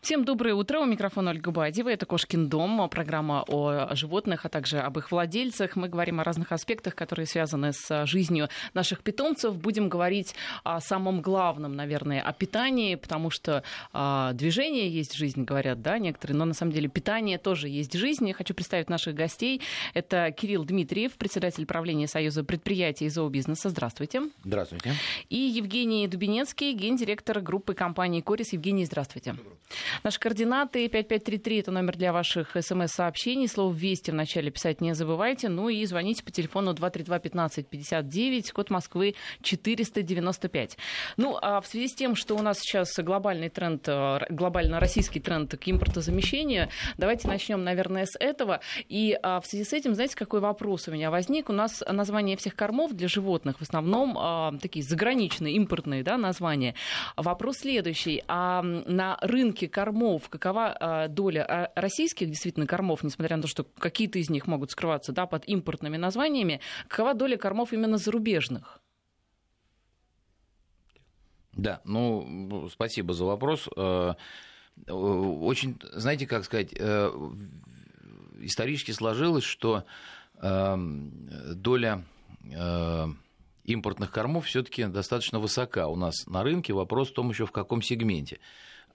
Всем доброе утро. У микрофона Ольга Бадева. Это «Кошкин дом», программа о животных, а также об их владельцах. Мы говорим о разных аспектах, которые связаны с жизнью наших питомцев. Будем говорить о самом главном, наверное, о питании, потому что а, движение есть жизнь, говорят, да, некоторые, но на самом деле питание тоже есть жизнь. Я хочу представить наших гостей. Это Кирилл Дмитриев, председатель правления Союза предприятий и зообизнеса. Здравствуйте. Здравствуйте. И Евгений Дубинецкий, гендиректор группы компании «Корис». Евгений, здравствуйте. Наши координаты 5533 это номер для ваших смс-сообщений. Слово «Вести» вначале писать не забывайте. Ну и звоните по телефону 232-1559, код Москвы 495. Ну, а в связи с тем, что у нас сейчас глобальный тренд, э, глобально российский тренд к импортозамещению, давайте начнем, наверное, с этого. И а, в связи с этим, знаете, какой вопрос у меня возник? У нас название всех кормов для животных в основном а, такие заграничные, импортные да, названия. Вопрос следующий. А на рынке кормов, какова а, доля а, российских действительно кормов, несмотря на то, что какие-то из них могут скрываться да, под импортными названиями, какова доля кормов именно зарубежных? Да, ну, спасибо за вопрос. Э, очень, знаете, как сказать, э, исторически сложилось, что эм, доля э, импортных кормов все-таки достаточно высока у нас на рынке. Вопрос в том еще в каком сегменте.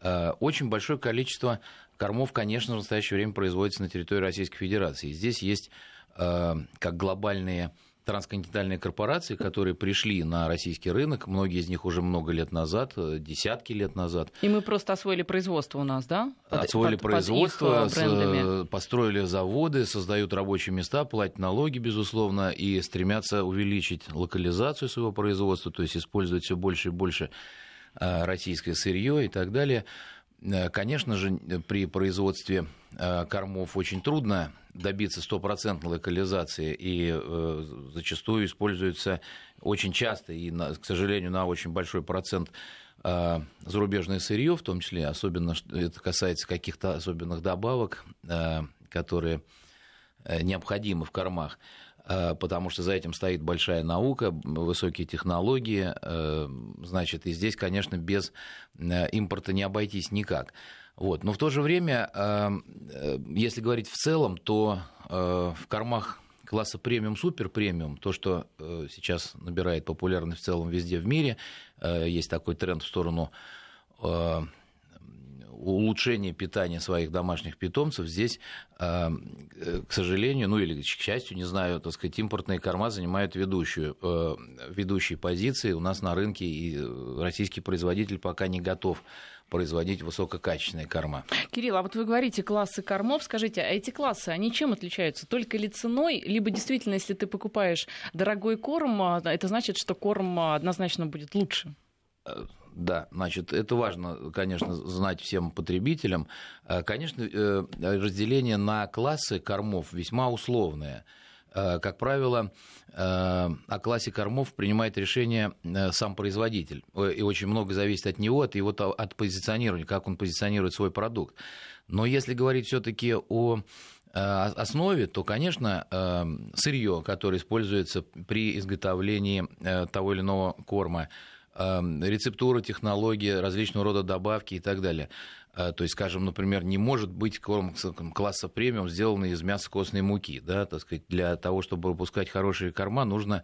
Э, очень большое количество кормов, конечно, в настоящее время производится на территории Российской Федерации. Здесь есть э, как глобальные трансконтинентальные корпорации, которые пришли на российский рынок, многие из них уже много лет назад, э, десятки лет назад. И мы просто освоили производство у нас, да? Под, освоили под, производство, под построили заводы, создают рабочие места, платят налоги, безусловно, и стремятся увеличить локализацию своего производства, то есть использовать все больше и больше российское сырье и так далее. Э, конечно же, при производстве э, кормов очень трудно добиться стопроцентной локализации, и зачастую используется очень часто и, к сожалению, на очень большой процент зарубежное сырье, в том числе, особенно это касается каких-то особенных добавок, которые необходимы в кормах. Э, потому что за этим стоит большая наука, высокие технологии, э, значит, и здесь, конечно, без э, импорта не обойтись никак. Вот. Но в то же время, если говорить в целом, то в кормах класса премиум, супер премиум, то, что сейчас набирает популярность в целом везде в мире, есть такой тренд в сторону улучшение питания своих домашних питомцев здесь, а, э, к сожалению, ну или к счастью, не знаю, так сказать, импортные корма занимают ведущую, э, ведущие позиции у нас на рынке, и российский производитель пока не готов производить высококачественные корма. Кирилл, а вот вы говорите классы кормов, скажите, а эти классы, они чем отличаются? Только ли ценой, либо действительно, если ты покупаешь дорогой корм, а, это значит, что корм однозначно будет лучше? Э, да, значит, это важно, конечно, знать всем потребителям. Э, конечно, э, разделение на классы кормов весьма условное. Как правило, о классе кормов принимает решение сам производитель. И очень много зависит от него, от его от позиционирования, как он позиционирует свой продукт. Но если говорить все-таки о основе, то, конечно, сырье, которое используется при изготовлении того или иного корма, рецептура, технологии, различного рода добавки и так далее. Э, то есть, скажем, например, не может быть корм класса премиум, сделанный из мяса костной муки. Да? Так сказать, для того, чтобы выпускать хорошие корма, нужно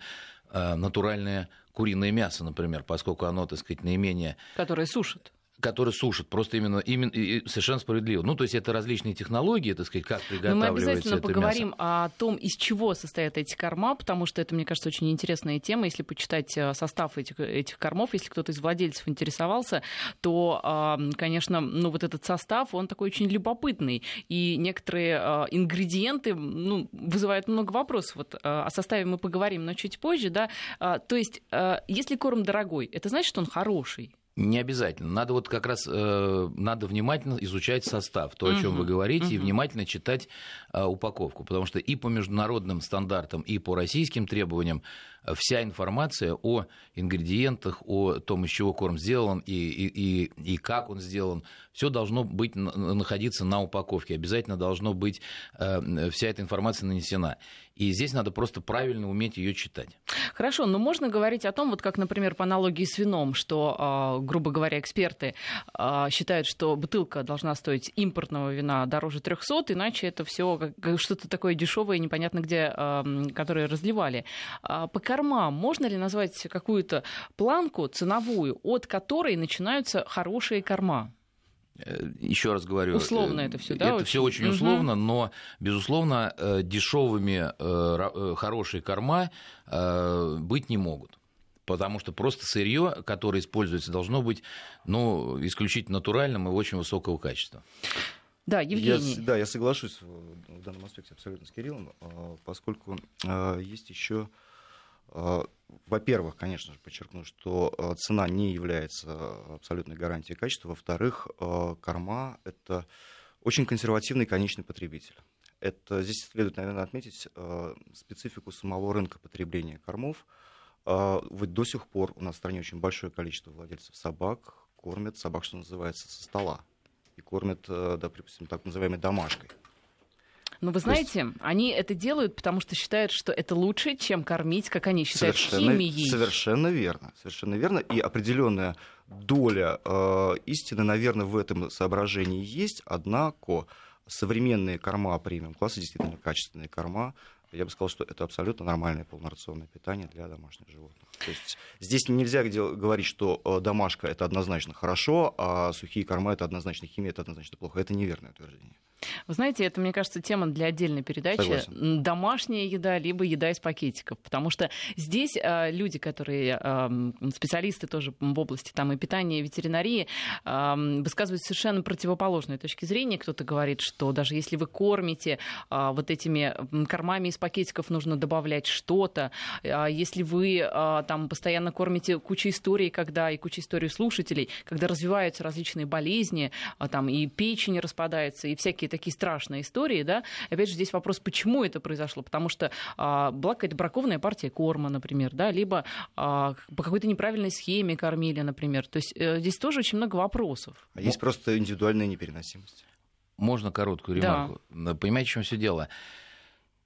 э, натуральное куриное мясо, например, поскольку оно, так сказать, наименее... Которое сушит которые сушат, просто именно, именно и совершенно справедливо. Ну, то есть это различные технологии, так сказать, как приготавливается Но мы обязательно это поговорим мясо. о том, из чего состоят эти корма, потому что это, мне кажется, очень интересная тема. Если почитать э, состав этих, этих кормов, если кто-то из владельцев интересовался, то, конечно, ну, вот этот состав, он такой очень любопытный. И некоторые э, ингредиенты ну, вызывают много вопросов. Вот э, о составе мы поговорим, но чуть позже. Да? То есть, если корм дорогой, это значит, что он хороший? Не обязательно. Надо вот как раз э, надо внимательно изучать состав, то, о чем вы говорите, угу. и внимательно читать э, упаковку, потому что и по международным стандартам, и по российским требованиям вся информация о ингредиентах, о том, из чего корм сделан и, и, и, и как он сделан, все должно быть, находиться на упаковке. Обязательно должно быть э, вся эта информация нанесена. И здесь надо просто правильно уметь ее читать. Хорошо, но можно говорить о том, вот как, например, по аналогии с вином, что, а, грубо говоря, эксперты а, считают, что бутылка должна стоить импортного вина дороже 300, иначе это все что-то такое дешевое, непонятно где, а, которое разливали. По кормам можно ли назвать какую-то планку ценовую, от которой начинаются хорошие корма? Э, еще раз говорю, условно это все, да? Это все очень условно, но безусловно э, дешевыми э, хорошие корма быть не могут потому что просто сырье, которое используется, должно быть ну, исключительно натуральным и очень высокого качества. Да, Евгений. Я, да, я соглашусь в данном аспекте абсолютно с Кириллом, поскольку есть еще во-первых, конечно же, подчеркну, что а, цена не является абсолютной гарантией качества. Во-вторых, а, корма – это очень консервативный конечный потребитель. Это, здесь следует, наверное, отметить специфику самого рынка потребления кормов. Вот до сих пор у нас в стране очень большое количество владельцев собак кормят собак, что называется, со стола. И кормят, допустим, так называемой домашкой. Но вы знаете, есть... они это делают, потому что считают, что это лучше, чем кормить, как они считают, совершенно, химией. Совершенно верно. Совершенно верно. И определенная доля э, истины, наверное, в этом соображении есть. Однако современные корма премиум класса, действительно качественные корма, я бы сказал, что это абсолютно нормальное полнорационное питание для домашних животных. То есть здесь нельзя говорить, что э, домашка это однозначно хорошо, а сухие корма это однозначно химия, это однозначно плохо. Это неверное утверждение. Вы знаете, это, мне кажется, тема для отдельной передачи. Согласен. Домашняя еда, либо еда из пакетиков. Потому что здесь э, люди, которые э, специалисты тоже в области там, и питания, и ветеринарии, э, высказывают совершенно противоположные точки зрения. Кто-то говорит, что даже если вы кормите э, вот этими кормами из пакетиков, нужно добавлять что-то. Э, если вы э, там постоянно кормите кучу историй, когда и куча историй слушателей, когда развиваются различные болезни, э, там и печень распадается, и всякие такие страшные истории, да. Опять же, здесь вопрос, почему это произошло? Потому что а, была какая-то бракованная партия корма, например, да, либо а, по какой-то неправильной схеме кормили, например. То есть а, здесь тоже очень много вопросов. А есть просто индивидуальная непереносимость. Можно короткую ремарку? Да. Понимаете, в чем все дело?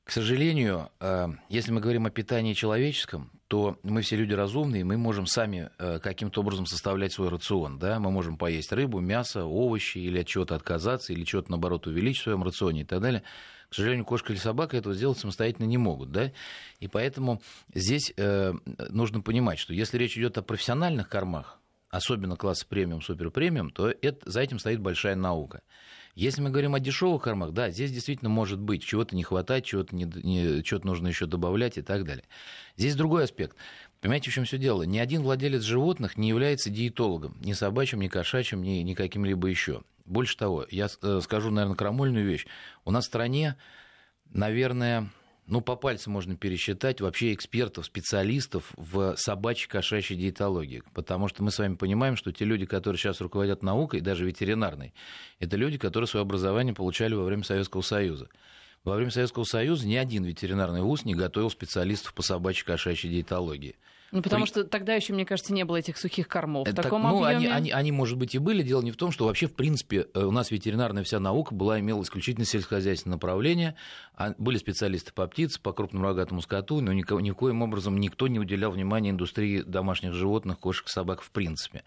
К сожалению, э, если мы говорим о питании человеческом, то мы все люди разумные, мы можем сами э, каким-то образом составлять свой рацион. Да? Мы можем поесть рыбу, мясо, овощи, или от чего-то отказаться, или чего-то, наоборот, увеличить в своем рационе и так далее. К сожалению, кошка или собака этого сделать самостоятельно не могут. Да? И поэтому здесь э, нужно понимать, что если речь идет о профессиональных кормах, особенно класса премиум, супер премиум, то это, за этим стоит большая наука. Если мы говорим о дешевых кормах, да, здесь действительно может быть чего-то не хватать, чего-то, не, не, чего-то нужно еще добавлять и так далее. Здесь другой аспект. Понимаете, в чем все дело? Ни один владелец животных не является диетологом, ни собачьим, ни кошачьим, ни, ни каким-либо еще. Больше того, я э, скажу, наверное, крамольную вещь. У нас в стране, наверное, ну, по пальцам можно пересчитать вообще экспертов, специалистов в собачьей кошачьей диетологии. Потому что мы с вами понимаем, что те люди, которые сейчас руководят наукой, даже ветеринарной, это люди, которые свое образование получали во время Советского Союза. Во время Советского Союза ни один ветеринарный вуз не готовил специалистов по собачьей кошачьей диетологии. Ну, потому При... что тогда еще, мне кажется, не было этих сухих кормов. Это, в таком ну, объеме... они, они, они, может быть, и были. Дело не в том, что вообще, в принципе, э, у нас ветеринарная вся наука была, имела исключительно сельскохозяйственное направление. А были специалисты по птице, по крупному рогатому скоту, но нико, никоим образом никто не уделял внимания индустрии домашних животных, кошек, собак в принципе.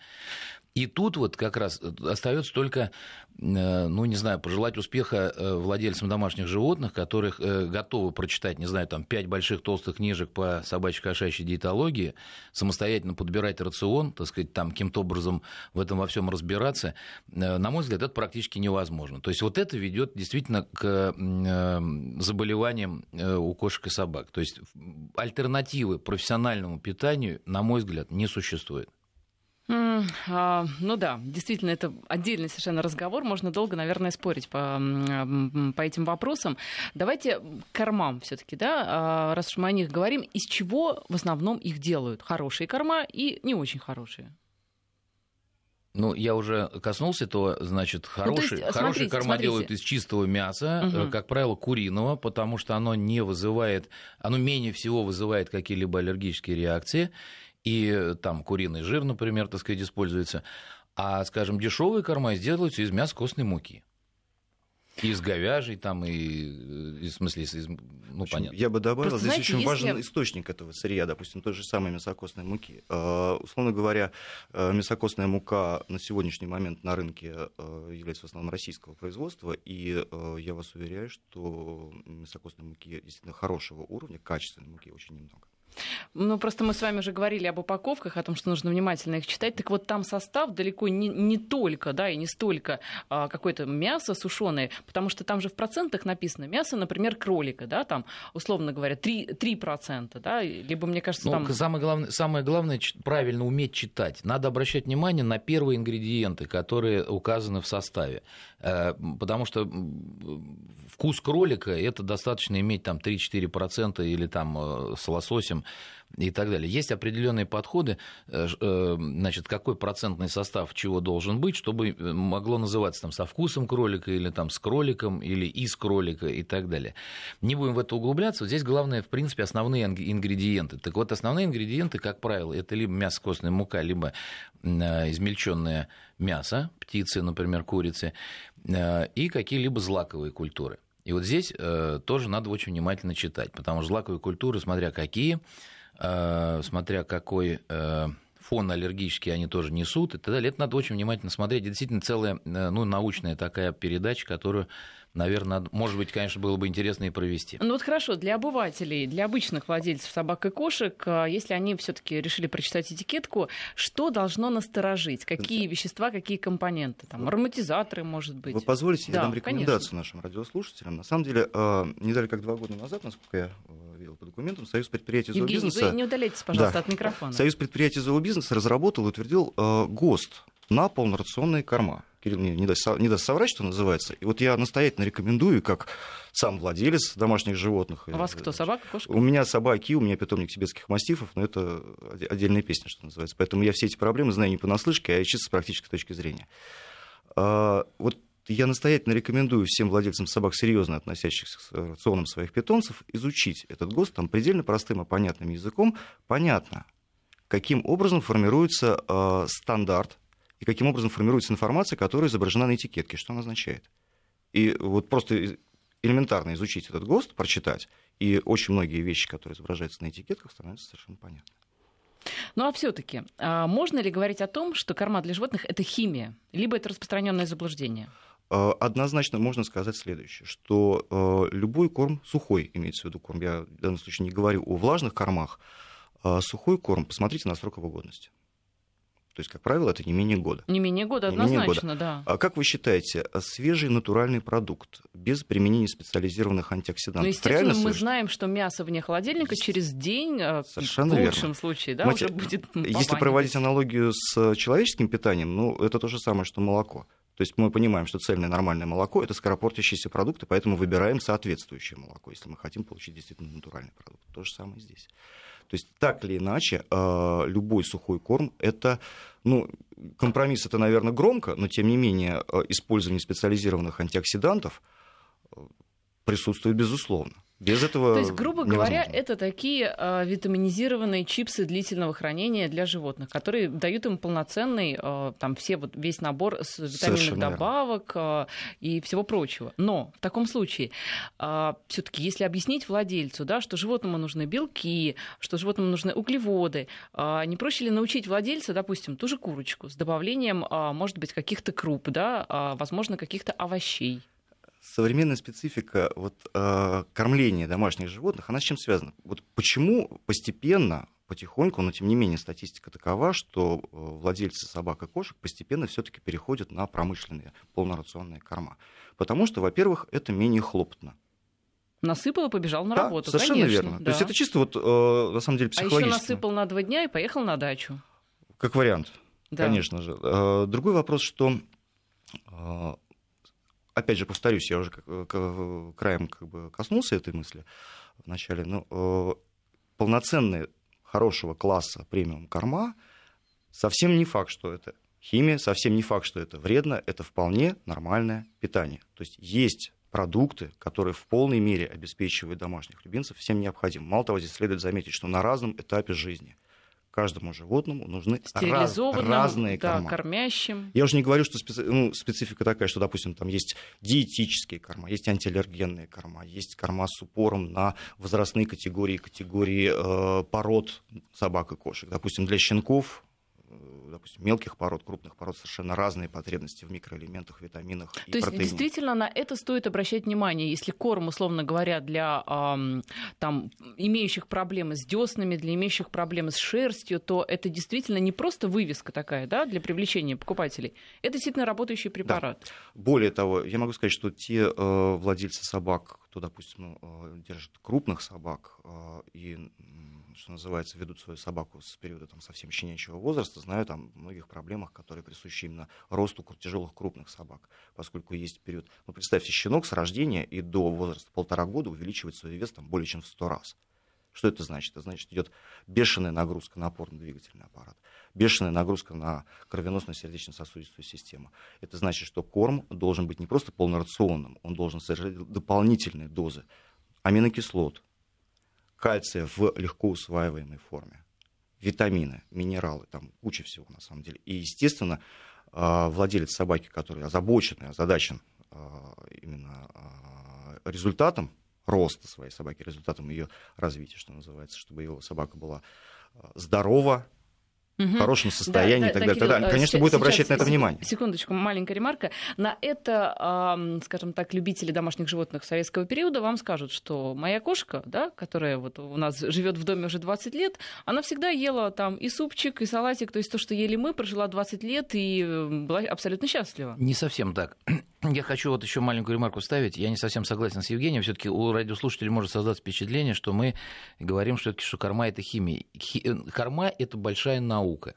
И тут вот как раз э, остается только, э, ну, не знаю, пожелать успеха э, владельцам домашних животных, которых готовы прочитать, не знаю, там, пять больших толстых книжек по собачьей кошачьей диетологии, самостоятельно подбирать рацион, так сказать, там, каким-то образом в этом во всем разбираться. На мой взгляд, это практически невозможно. То есть вот это ведет действительно к заболеваниям у кошек и собак. То есть альтернативы профессиональному питанию, на мой взгляд, не существует. А, ну да, действительно, это отдельный совершенно разговор. Можно долго, наверное, спорить по, по этим вопросам. Давайте к кормам все-таки, да, а, раз уж мы о них говорим, из чего в основном их делают? Хорошие корма и не очень хорошие. Ну, я уже коснулся этого, значит, хороший, ну, есть, хороший корма смотрите. делают из чистого мяса, угу. как правило, куриного, потому что оно не вызывает, оно менее всего вызывает какие-либо аллергические реакции, и там куриный жир, например, так сказать, используется. А, скажем, дешевые корма сделаются из мяса костной муки. Из говяжьей там, и, э, и в смысле, из, ну, общем, понятно. Я бы добавил, Просто, здесь знаете, очень если... важен источник этого сырья, допустим, той же самой мясокостной муки. Э, условно говоря, э, мясокостная мука на сегодняшний момент на рынке э, является в основном российского производства, и э, я вас уверяю, что мясокостной муки действительно хорошего уровня, качественной муки очень немного. Ну, просто мы с вами уже говорили об упаковках, о том, что нужно внимательно их читать. Так вот, там состав далеко не, не только, да, и не столько а, какое-то мясо сушеное, потому что там же в процентах написано мясо, например, кролика, да, там, условно говоря, 3%, 3% да, либо, мне кажется, ну, там... Самое главное, самое главное правильно уметь читать. Надо обращать внимание на первые ингредиенты, которые указаны в составе. Э, потому что вкус кролика, это достаточно иметь там 3-4% или там э, с лососем и так далее. Есть определенные подходы, э, э, значит, какой процентный состав чего должен быть, чтобы могло называться там со вкусом кролика или там с кроликом или из кролика и так далее. Не будем в это углубляться. Здесь главное, в принципе, основные ингредиенты. Так вот, основные ингредиенты, как правило, это либо мясо костная мука, либо измельченное мясо, птицы, например, курицы, и какие-либо злаковые культуры. И вот здесь э, тоже надо очень внимательно читать, потому что злаковые культуры, смотря какие, э, смотря какой э, фон аллергический они тоже несут и так далее, это надо очень внимательно смотреть. Действительно, целая э, ну, научная такая передача, которую наверное, может быть, конечно, было бы интересно и провести. Ну вот хорошо, для обывателей, для обычных владельцев собак и кошек, а, если они все-таки решили прочитать этикетку, что должно насторожить? Какие вещества, какие компоненты? Там, ароматизаторы, может быть? Вы позволите, да, я дам рекомендацию конечно. нашим радиослушателям. На самом деле, а, не далее как два года назад, насколько я а, видел по документам, Союз предприятий зообизнеса... вы не удаляйтесь, пожалуйста, да. от микрофона. Союз предприятий зообизнеса разработал и утвердил ГОСТ на полнорационные корма. Кирилл мне не даст, не даст соврать, что называется. И вот я настоятельно рекомендую, как сам владелец домашних животных. А у вас кто, собака, кошка? У меня собаки, у меня питомник тибетских мастифов, но это отдельная песня, что называется. Поэтому я все эти проблемы знаю не понаслышке, а чисто с практической точки зрения. А, вот я настоятельно рекомендую всем владельцам собак, серьезно относящихся к рационам своих питомцев, изучить этот ГОСТ. Там предельно простым и понятным языком понятно, каким образом формируется э, стандарт и каким образом формируется информация, которая изображена на этикетке, что она означает. И вот просто элементарно изучить этот ГОСТ, прочитать, и очень многие вещи, которые изображаются на этикетках, становятся совершенно понятны. Ну а все-таки, а можно ли говорить о том, что корма для животных это химия, либо это распространенное заблуждение? А, однозначно можно сказать следующее, что а, любой корм, сухой имеется в виду корм, я в данном случае не говорю о влажных кормах, сухой корм, посмотрите на срок его годности. То есть, как правило, это не менее года. Не менее года, не однозначно, менее года. да. А как вы считаете, свежий натуральный продукт без применения специализированных антиоксидантов? Ну, естественно, мы знаем, что мясо вне холодильника через день, э, Совершенно в лучшем верно. случае, да, Мать, уже будет Если проводить аналогию с человеческим питанием, ну, это то же самое, что молоко. То есть мы понимаем, что цельное нормальное молоко – это скоропортящиеся продукты, поэтому выбираем соответствующее молоко, если мы хотим получить действительно натуральный продукт. То же самое здесь. То есть так или иначе, э, любой сухой корм – это, ну, компромисс это, наверное, громко, но тем не менее э, использование специализированных антиоксидантов э, присутствует безусловно. Без этого То есть, грубо невозможно. говоря, это такие э, витаминизированные чипсы длительного хранения для животных, которые дают им полноценный, э, там, все, вот, весь набор с витаминных Совершенно добавок э, и всего прочего. Но в таком случае, э, все-таки, если объяснить владельцу, да, что животному нужны белки, что животному нужны углеводы, э, не проще ли научить владельца, допустим, ту же курочку с добавлением, э, может быть, каких-то круп, да, э, возможно, каких-то овощей? Современная специфика вот, э, кормления домашних животных, она с чем связана? Вот почему постепенно, потихоньку, но тем не менее статистика такова, что э, владельцы собак и кошек постепенно все-таки переходят на промышленные полнорационные корма. Потому что, во-первых, это менее хлопотно. Насыпал и побежал на да, работу. Совершенно Конечно, верно. Да. То есть это чисто вот, э, на самом деле, психологически. А еще насыпал на два дня и поехал на дачу. Как вариант, да. конечно же. Э, другой вопрос, что опять же, повторюсь, я уже краем как бы коснулся этой мысли вначале, но э, полноценные хорошего класса премиум корма совсем не факт, что это Химия совсем не факт, что это вредно, это вполне нормальное питание. То есть есть продукты, которые в полной мере обеспечивают домашних любимцев всем необходимым. Мало того, здесь следует заметить, что на разном этапе жизни каждому животному нужны раз, разные да, корма. кормящим. Я уже не говорю, что специ... ну, специфика такая, что, допустим, там есть диетические корма, есть антиаллергенные корма, есть корма с упором на возрастные категории, категории э, пород собак и кошек. Допустим, для щенков допустим, мелких пород, крупных пород совершенно разные потребности в микроэлементах, витаминах и То есть действительно на это стоит обращать внимание, если корм, условно говоря, для э, там, имеющих проблемы с деснами, для имеющих проблемы с шерстью, то это действительно не просто вывеска такая да, для привлечения покупателей, это действительно работающий препарат. Да. Более того, я могу сказать, что те э, владельцы собак, кто, допустим, э, держит крупных собак э, и что называется, ведут свою собаку с периода там, совсем щенячьего возраста, знаю там многих проблемах, которые присущи именно росту тяжелых крупных собак, поскольку есть период, ну, представьте, щенок с рождения и до возраста полтора года увеличивает свой вес там, более чем в сто раз. Что это значит? Это значит, идет бешеная нагрузка на опорно-двигательный аппарат, бешеная нагрузка на кровеносно-сердечно-сосудистую систему. Это значит, что корм должен быть не просто полнорационным, он должен содержать дополнительные дозы аминокислот, кальция в легко усваиваемой форме, витамины, минералы, там куча всего на самом деле. И, естественно, а, владелец собаки, который озабочен и озадачен а, именно а, результатом роста своей собаки, результатом ее развития, что называется, чтобы его собака была здорова, в хорошем состоянии да, и так далее. Тогда, э, конечно, будет обращать на это внимание. Секундочку, маленькая ремарка. На это, скажем так, любители домашних животных советского периода вам скажут, что моя кошка, да, которая вот у нас живет в доме уже 20 лет, она всегда ела там и супчик, и салатик, то есть то, что ели мы, прожила 20 лет и была абсолютно счастлива. Не совсем так. Я хочу вот еще маленькую ремарку ставить. Я не совсем согласен с Евгением. Все-таки у радиослушателей может создаться впечатление, что мы говорим, что, что корма это химия. Э, корма это большая наука.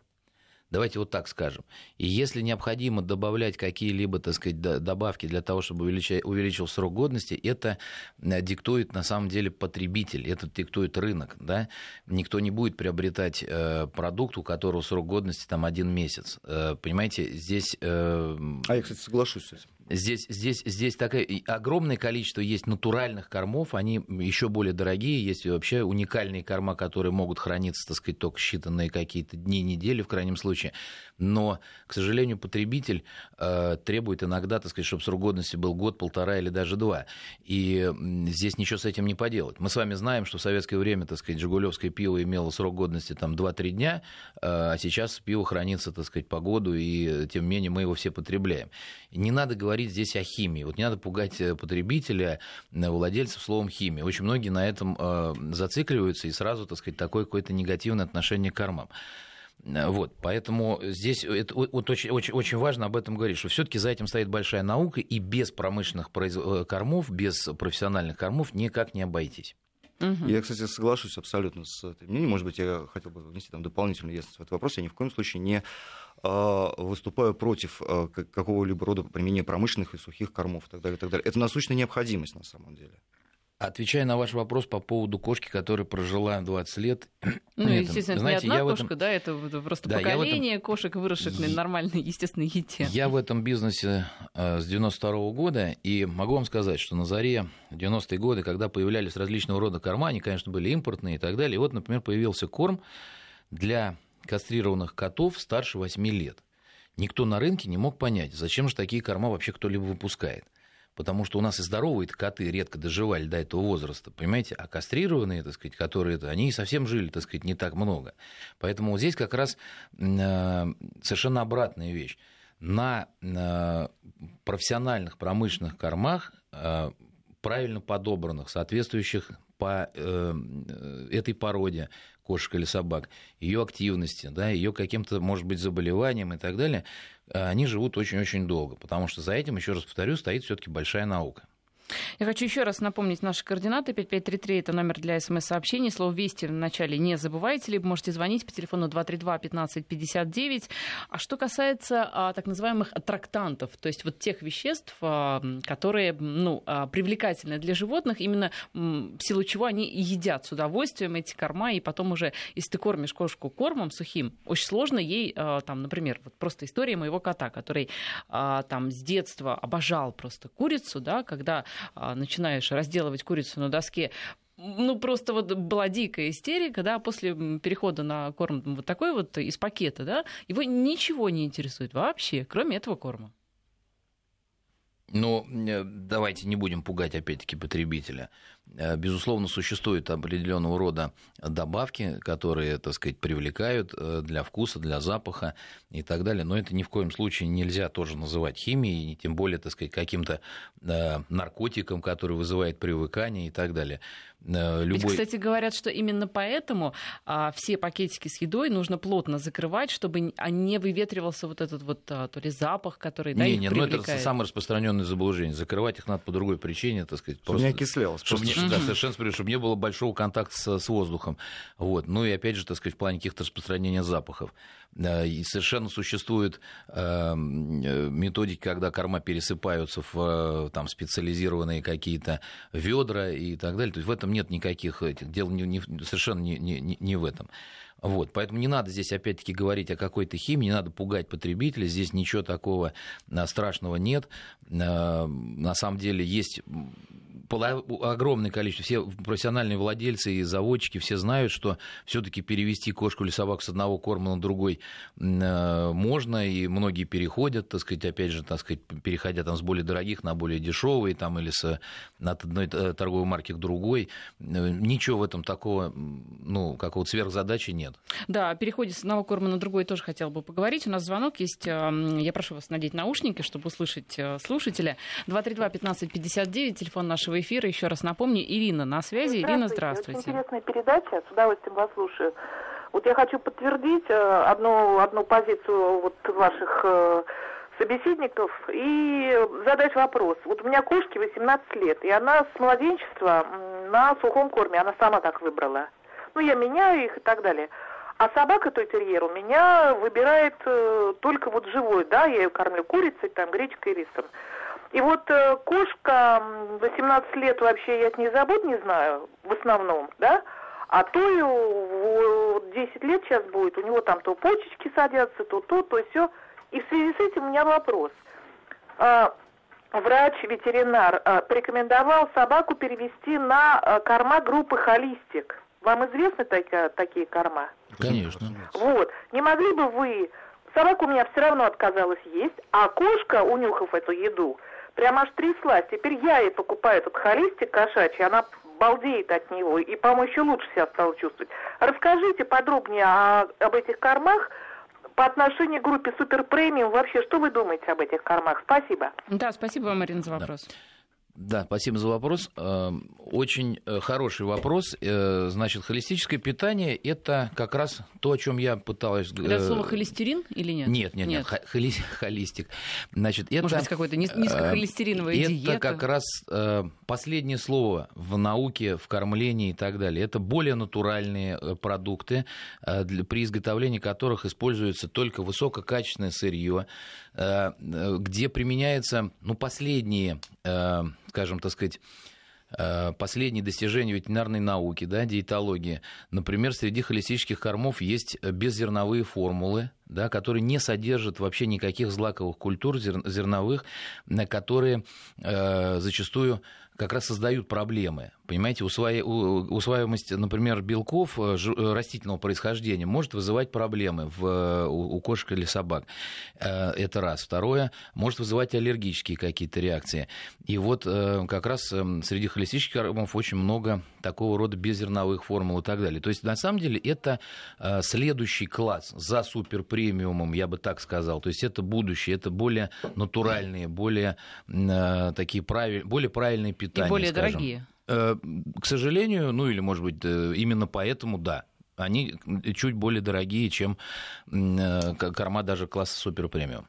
Давайте вот так скажем. И если необходимо добавлять какие-либо, так сказать, добавки для того, чтобы увеличить, увеличил срок годности, это э, диктует на самом деле потребитель, это диктует рынок. Да? Никто не будет приобретать э, продукт, у которого срок годности там один месяц. Понимаете, здесь... А я, кстати, соглашусь с этим. Здесь, здесь, здесь такое огромное количество есть натуральных кормов, они еще более дорогие, есть вообще уникальные корма, которые могут храниться, так сказать, только считанные какие-то дни, недели в крайнем случае. Но, к сожалению, потребитель э, требует иногда, так сказать, чтобы срок годности был год, полтора или даже два. И здесь ничего с этим не поделать. Мы с вами знаем, что в советское время, так сказать, жигулевское пиво имело срок годности там 2-3 дня, э, а сейчас пиво хранится, так сказать, по году, и тем не менее мы его все потребляем. Не надо говорить здесь о химии. Вот не надо пугать э, потребителя, э, владельцев словом химия. Очень многие на этом э, зацикливаются и сразу, так сказать, такое какое-то негативное отношение к кормам. Вот, поэтому здесь это, вот очень, очень, очень важно об этом говорить, что все-таки за этим стоит большая наука, и без промышленных произ... кормов, без профессиональных кормов никак не обойтись. Угу. Я, кстати, соглашусь абсолютно с этим мнением. Может быть, я хотел бы внести там дополнительную ясность в этот вопрос. Я ни в коем случае не выступаю против а, какого-либо рода применения промышленных и сухих кормов и так далее, и так далее. Это насущная необходимость на самом деле. Отвечая на ваш вопрос по поводу кошки, которая прожила 20 лет. Ну, этом, естественно, знаете, не одна кошка, этом... да, это просто да, поколение этом... кошек, выросших на нормальной, естественной еде. Я в этом бизнесе э, с 92 -го года, и могу вам сказать, что на заре 90-е годы, когда появлялись различного рода корма, они, конечно, были импортные и так далее. И вот, например, появился корм для кастрированных котов старше 8 лет. Никто на рынке не мог понять, зачем же такие корма вообще кто-либо выпускает. Потому что у нас и здоровые коты редко доживали до этого возраста, понимаете? А кастрированные, так сказать, которые, они совсем жили, так сказать, не так много. Поэтому вот здесь как раз э, совершенно обратная вещь. На э, профессиональных промышленных кормах, э, правильно подобранных, соответствующих по этой породе, кошек или собак, ее активности, да, ее каким-то, может быть, заболеванием и так далее, они живут очень-очень долго, потому что за этим, еще раз повторю, стоит все-таки большая наука. Я хочу еще раз напомнить наши координаты. 5533 это номер для смс-сообщений. Слово «Вести» в начале не забывайте. Либо можете звонить по телефону 232-1559. А что касается а, так называемых аттрактантов, то есть вот тех веществ, а, которые ну, а, привлекательны для животных, именно в силу чего они едят с удовольствием эти корма, и потом уже, если ты кормишь кошку кормом сухим, очень сложно ей, а, там, например, вот просто история моего кота, который а, там с детства обожал просто курицу, да, когда начинаешь разделывать курицу на доске, ну, просто вот была дикая истерика, да, после перехода на корм вот такой вот из пакета, да, его ничего не интересует вообще, кроме этого корма. Ну, э, давайте не будем пугать, опять-таки, потребителя. Э, безусловно, существуют определенного рода добавки, которые, так сказать, привлекают э, для вкуса, для запаха и так далее. Но это ни в коем случае нельзя тоже называть химией, тем более, так сказать, каким-то наркотиком, который вызывает привыкание и так далее. Любой... Ведь, кстати, говорят, что именно поэтому а, все пакетики с едой нужно плотно закрывать, чтобы не выветривался вот этот вот а, то ли запах, который да, не, не, ну это самое распространенное заблуждение. Закрывать их надо по другой причине, так сказать. Просто... Чтобы не окислялось. Чтобы не, да, совершенно справедливо, чтобы не было большого контакта с, воздухом. Вот. Ну и опять же, так сказать, в плане каких-то распространения запахов. И совершенно существуют э, методики, когда корма пересыпаются в там, специализированные какие-то ведра и так далее. То есть в этом нет никаких этих дел, не, не, совершенно не, не, не в этом. Вот, поэтому не надо здесь опять-таки говорить о какой-то химии, не надо пугать потребителя, здесь ничего такого страшного нет. На самом деле есть огромное количество, все профессиональные владельцы и заводчики все знают, что все-таки перевести кошку или собаку с одного корма на другой э, можно, и многие переходят, так сказать, опять же, так сказать, переходя там с более дорогих на более дешевые, там, или с, от одной э, торговой марки к другой. Э, ничего в этом такого, ну, какого-то сверхзадачи нет. Да, о переходе с одного корма на другой тоже хотел бы поговорить. У нас звонок есть. Я прошу вас надеть наушники, чтобы услышать слушателя. 232-1559, телефон нашего эфира. Еще раз напомню, Ирина на связи. Здравствуйте. Ирина, здравствуйте. Очень интересная передача, с удовольствием вас слушаю. Вот я хочу подтвердить э, одну, одну позицию вот ваших э, собеседников и задать вопрос. Вот у меня кошке 18 лет, и она с младенчества на сухом корме, она сама так выбрала. Ну, я меняю их и так далее. А собака той терьер у меня выбирает э, только вот живой, да, я ее кормлю курицей, там, гречкой рисом. И вот э, кошка 18 лет вообще я от нее забот не знаю, в основном, да, а то и 10 лет сейчас будет, у него там то почечки садятся, то то, то все. И в связи с этим у меня вопрос. А, врач-ветеринар а, порекомендовал собаку перевести на а, корма группы холистик. Вам известны такие, такие корма? Конечно. Вот. Не могли бы вы... Собака у меня все равно отказалась есть, а кошка, унюхав эту еду, прямо аж тряслась. Теперь я ей покупаю этот холистик кошачий, она балдеет от него и, по-моему, еще лучше себя стала чувствовать. Расскажите подробнее о, об этих кормах, по отношению к группе Супер Премиум, вообще, что вы думаете об этих кормах? Спасибо. Да, спасибо вам, Марина, за вопрос. Да. Да, спасибо за вопрос. Эм, очень э, хороший вопрос. Э, значит, холистическое питание – это как раз то, о чем я пыталась... Это э, слово холестерин или нет? Нет, нет, нет, нет холи, холистик. Значит, это, Может быть, какой-то низкохолестериновая это диета? Это как раз последнее слово в науке, в кормлении и так далее. Это более натуральные продукты, при изготовлении которых используется только высококачественное сырье, где применяется ну, последние скажем, так сказать, э, последние достижения ветеринарной науки, да, диетологии. Например, среди холистических кормов есть беззерновые формулы, да, которые не содержат вообще никаких злаковых культур зерновых, которые э, зачастую как раз создают проблемы. Понимаете, усваиваемость, например, белков э, э, растительного происхождения может вызывать проблемы в, э, у кошек или собак. Это раз. Второе, может вызывать аллергические какие-то реакции. И вот как раз среди холистических кормов очень много такого рода беззерновых формул и так далее. То есть, на самом деле, это следующий класс за суперпремиумом, я бы так сказал. То есть, это будущее, это более натуральные, более такие правильные, более правильные питания. И более скажем. дорогие. Э, к сожалению, ну или, может быть, э, именно поэтому да. Они чуть более дорогие, чем э, корма даже класса супер премиум.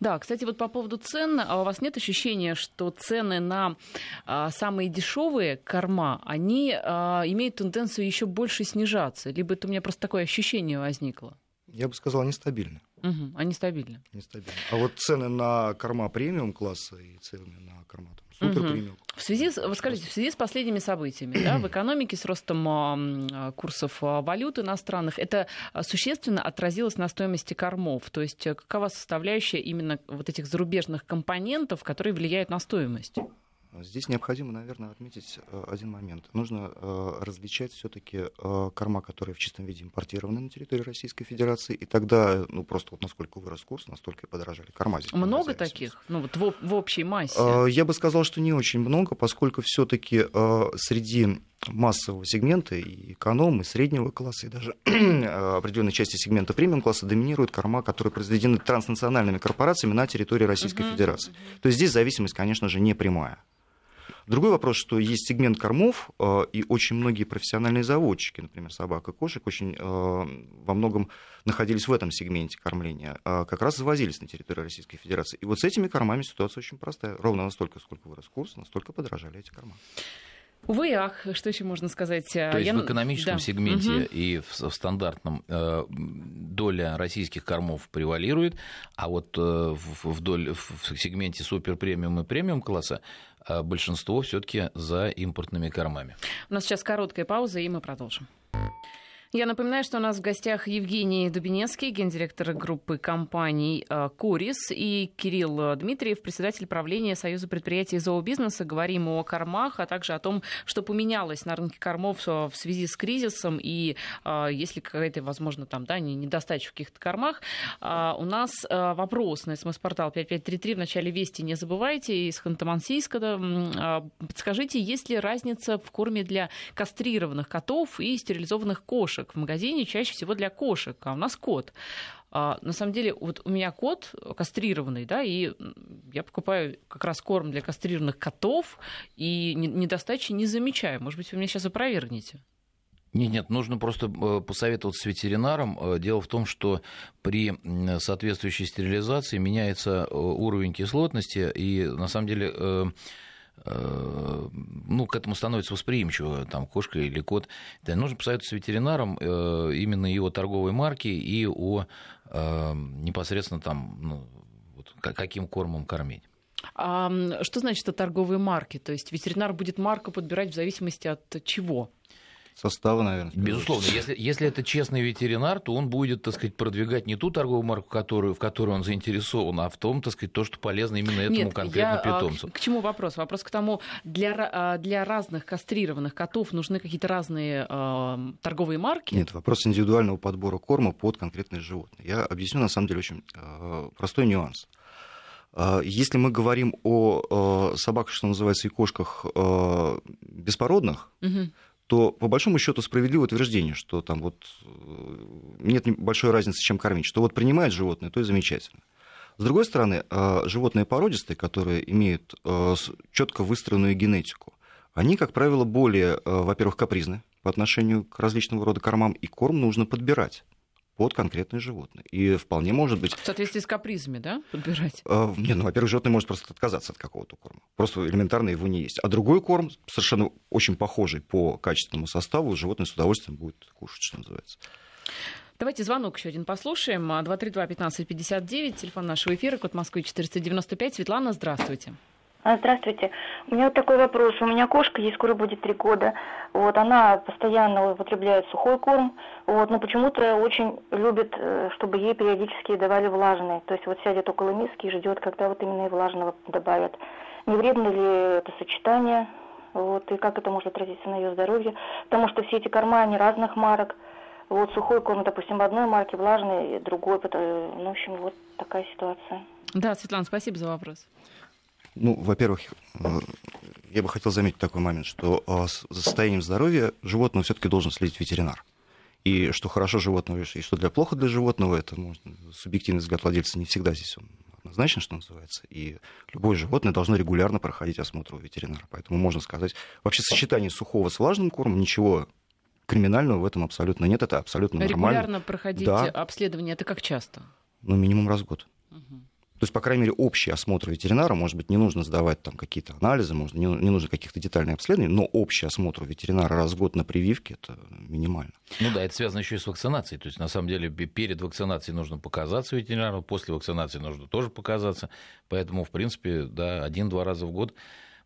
Да, кстати, вот по поводу цен, а у вас нет ощущения, что цены на а, самые дешевые корма, они а, имеют тенденцию еще больше снижаться? Либо это у меня просто такое ощущение возникло? Я бы сказал, они стабильны. Угу, они стабильны. Нестабильны. А вот цены на корма премиум класса и цены на корма супер премиум. В связи с, вы скажите, в связи с последними событиями да, в экономике, с ростом курсов валют иностранных, это существенно отразилось на стоимости кормов? То есть какова составляющая именно вот этих зарубежных компонентов, которые влияют на стоимость? Здесь необходимо, наверное, отметить э, один момент. Нужно э, различать все-таки э, корма, которые в чистом виде импортированы на территории Российской Федерации, и тогда, ну, просто вот насколько вырос курс, настолько и подорожали корма. Здесь много таких? Ну, вот в, в общей массе? Я бы сказал, что не очень много, поскольку все-таки среди массового сегмента и эконом, и среднего класса, и даже определенной части сегмента премиум класса доминируют корма, которые произведены транснациональными корпорациями на территории Российской uh-huh, Федерации. То есть здесь зависимость, конечно же, не прямая. Другой вопрос, что есть сегмент кормов, э, и очень многие профессиональные заводчики, например, собак и кошек, очень э, во многом находились в этом сегменте кормления, как раз завозились на территорию Российской Федерации. И вот с этими кормами ситуация очень простая. Ровно настолько, сколько вырос курс, настолько подорожали эти корма. Увы, ах, что еще можно сказать? То есть Я... в экономическом да. сегменте угу. и в, в стандартном э, доля российских кормов превалирует, а вот э, в, в, доль, в сегменте супер премиум и премиум класса э, большинство все-таки за импортными кормами. У нас сейчас короткая пауза, и мы продолжим. Я напоминаю, что у нас в гостях Евгений Дубинецкий, гендиректор группы компаний э, «Корис», и Кирилл Дмитриев, председатель правления Союза предприятий зообизнеса. Говорим о кормах, а также о том, что поменялось на рынке кормов в связи с кризисом, и э, если какая-то, возможно, там, да, недостача в каких-то кормах. А, у нас э, вопрос на смс-портал 5533 в начале вести не забывайте, из Ханты-Мансийска. Подскажите, есть ли разница в корме для кастрированных котов и стерилизованных кошек? Кошек. В магазине чаще всего для кошек, а у нас кот. А, на самом деле, вот у меня кот кастрированный, да, и я покупаю как раз корм для кастрированных котов, и недостачи не замечаю. Может быть, вы меня сейчас опровергнете? Нет, нет, нужно просто э, посоветоваться с ветеринаром. Э, дело в том, что при соответствующей стерилизации меняется э, уровень кислотности, и на самом деле ну, к этому становится восприимчиво, там, кошка или кот. Да, нужно посоветоваться с ветеринаром э, именно и о торговой марке, и о э, непосредственно там, ну, вот, каким кормом кормить. А что значит о торговой марке? То есть ветеринар будет марку подбирать в зависимости от чего? Состава, наверное. Безусловно, если, если это честный ветеринар, то он будет, так сказать, продвигать не ту торговую марку, которую, в которой он заинтересован, а в том, так сказать, то, что полезно именно этому Нет, конкретному я, питомцу. К, к чему вопрос? Вопрос к тому, для, а, для разных кастрированных котов нужны какие-то разные э, торговые марки? Нет, вопрос индивидуального подбора корма под конкретное животное. Я объясню, на самом деле, очень э, простой нюанс. Если мы говорим о собаках, что называется, и кошках беспородных, угу то по большому счету справедливое утверждение, что там вот э, нет большой разницы, чем кормить, что вот принимает животное, то и замечательно. С другой стороны, э, животные породистые, которые имеют э, четко выстроенную генетику, они, как правило, более, во-первых, капризны по отношению к различного рода кормам, и корм нужно подбирать под конкретное животное. И вполне может быть... В соответствии с капризами, да, подбирать? Э, не, ну, во-первых, животное может просто отказаться от какого-то корма. Просто элементарно его не есть. А другой корм, совершенно очень похожий по качественному составу, животное с удовольствием будет кушать, что называется. Давайте звонок еще один послушаем. 232-1559, телефон нашего эфира, код Москвы 495. Светлана, здравствуйте. А, здравствуйте. У меня вот такой вопрос. У меня кошка, ей скоро будет три года. Вот, она постоянно употребляет сухой корм, вот, но почему-то очень любит, э, чтобы ей периодически давали влажный. То есть вот сядет около миски и ждет, когда вот именно и влажного добавят. Не вредно ли это сочетание? Вот, и как это может отразиться на ее здоровье? Потому что все эти корма, они разных марок. Вот сухой корм, допустим, одной марки, влажный, другой. Ну, в общем, вот такая ситуация. Да, Светлана, спасибо за вопрос. Ну, во-первых, э, я бы хотел заметить такой момент, что э, за состоянием здоровья животного все-таки должен следить ветеринар. И что хорошо животного, и что для плохо для животного, это можно, субъективный взгляд владельца не всегда здесь он однозначен, что называется. И любое животное должно регулярно проходить осмотр у ветеринара. Поэтому можно сказать, вообще сочетание сухого с влажным кормом ничего криминального в этом абсолютно нет, это абсолютно Регулярно нормально. Регулярно проходить да. обследование, это как часто? Ну, минимум раз в год. Угу. То есть, по крайней мере, общий осмотр ветеринара, может быть, не нужно сдавать там какие-то анализы, может, не, не нужно каких-то детальных обследований, но общий осмотр ветеринара раз в год на прививке это минимально. Ну да, это связано еще и с вакцинацией. То есть, на самом деле, перед вакцинацией нужно показаться ветеринару, после вакцинации нужно тоже показаться. Поэтому, в принципе, да, один-два раза в год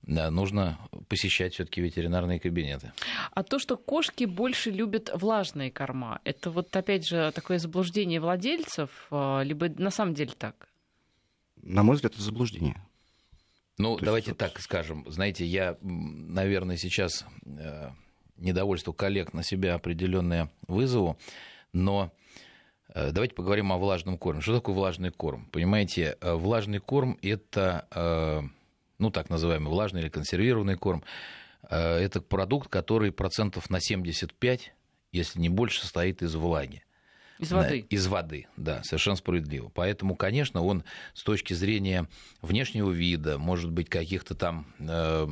да, нужно посещать все-таки ветеринарные кабинеты. А то, что кошки больше любят влажные корма, это вот опять же такое заблуждение владельцев, а, либо на самом деле так? На мой взгляд, это заблуждение. Ну, То давайте есть... так скажем. Знаете, я, наверное, сейчас э, недовольство коллег на себя определенное вызову, но э, давайте поговорим о влажном корме. Что такое влажный корм? Понимаете, э, влажный корм – это, э, ну, так называемый влажный или консервированный корм. Э, это продукт, который процентов на 75, если не больше, состоит из влаги. Из воды. Из воды, да, совершенно справедливо. Поэтому, конечно, он с точки зрения внешнего вида, может быть, каких-то там э,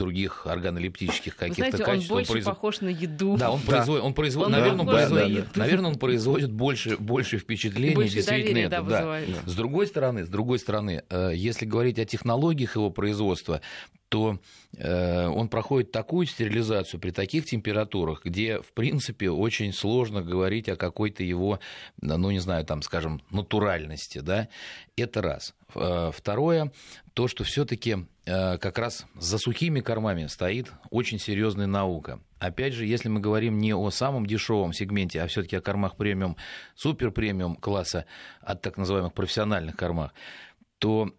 других органолептических каких-то знаете, качеств. Он больше он произ... похож на еду. Да, он производит, он производит, он наверное, он производит, да, наверное, он производит больше, больше впечатлений, больше действительно это. Да, да. С другой стороны, с другой стороны, э, если говорить о технологиях его производства, то э, он проходит такую стерилизацию при таких температурах, где, в принципе, очень сложно говорить о какой-то его, ну, не знаю, там, скажем, натуральности, да, это раз. Э, второе, то, что все-таки э, как раз за сухими кормами стоит очень серьезная наука. Опять же, если мы говорим не о самом дешевом сегменте, а все-таки о кормах премиум, супер премиум класса, от так называемых профессиональных кормах, то,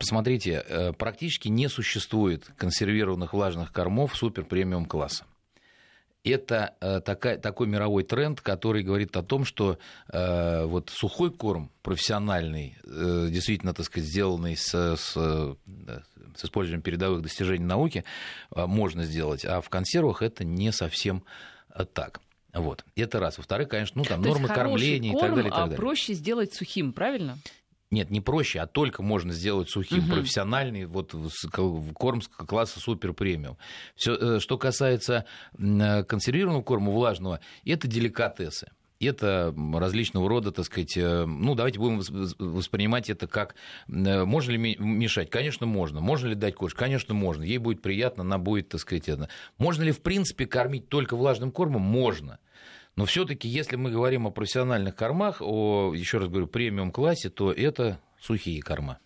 посмотрите, э, практически не существует консервированных влажных кормов супер премиум класса. Это э, такая, такой мировой тренд, который говорит о том, что э, вот сухой корм профессиональный, э, действительно, так сказать, сделанный с, с, с использованием передовых достижений науки, э, можно сделать, а в консервах это не совсем э, так. Вот. Это раз. Во-вторых, конечно, ну там То нормы кормления корм, и так далее. И так а далее. проще сделать сухим, правильно? Нет, не проще, а только можно сделать сухим, угу. профессиональный вот корм класса супер премиум. Все, э, что касается э, консервированного корма влажного, это деликатесы. Это различного рода, так сказать, э, ну, давайте будем воспринимать это как, можно ли мешать? Конечно, можно. Можно ли дать кошке? Конечно, можно. Ей будет приятно, она будет, так сказать, это. Можно ли, в принципе, кормить только влажным кормом? Можно. Но все-таки, если мы говорим о профессиональных кормах, о, еще раз говорю, премиум классе, то это сухие корма.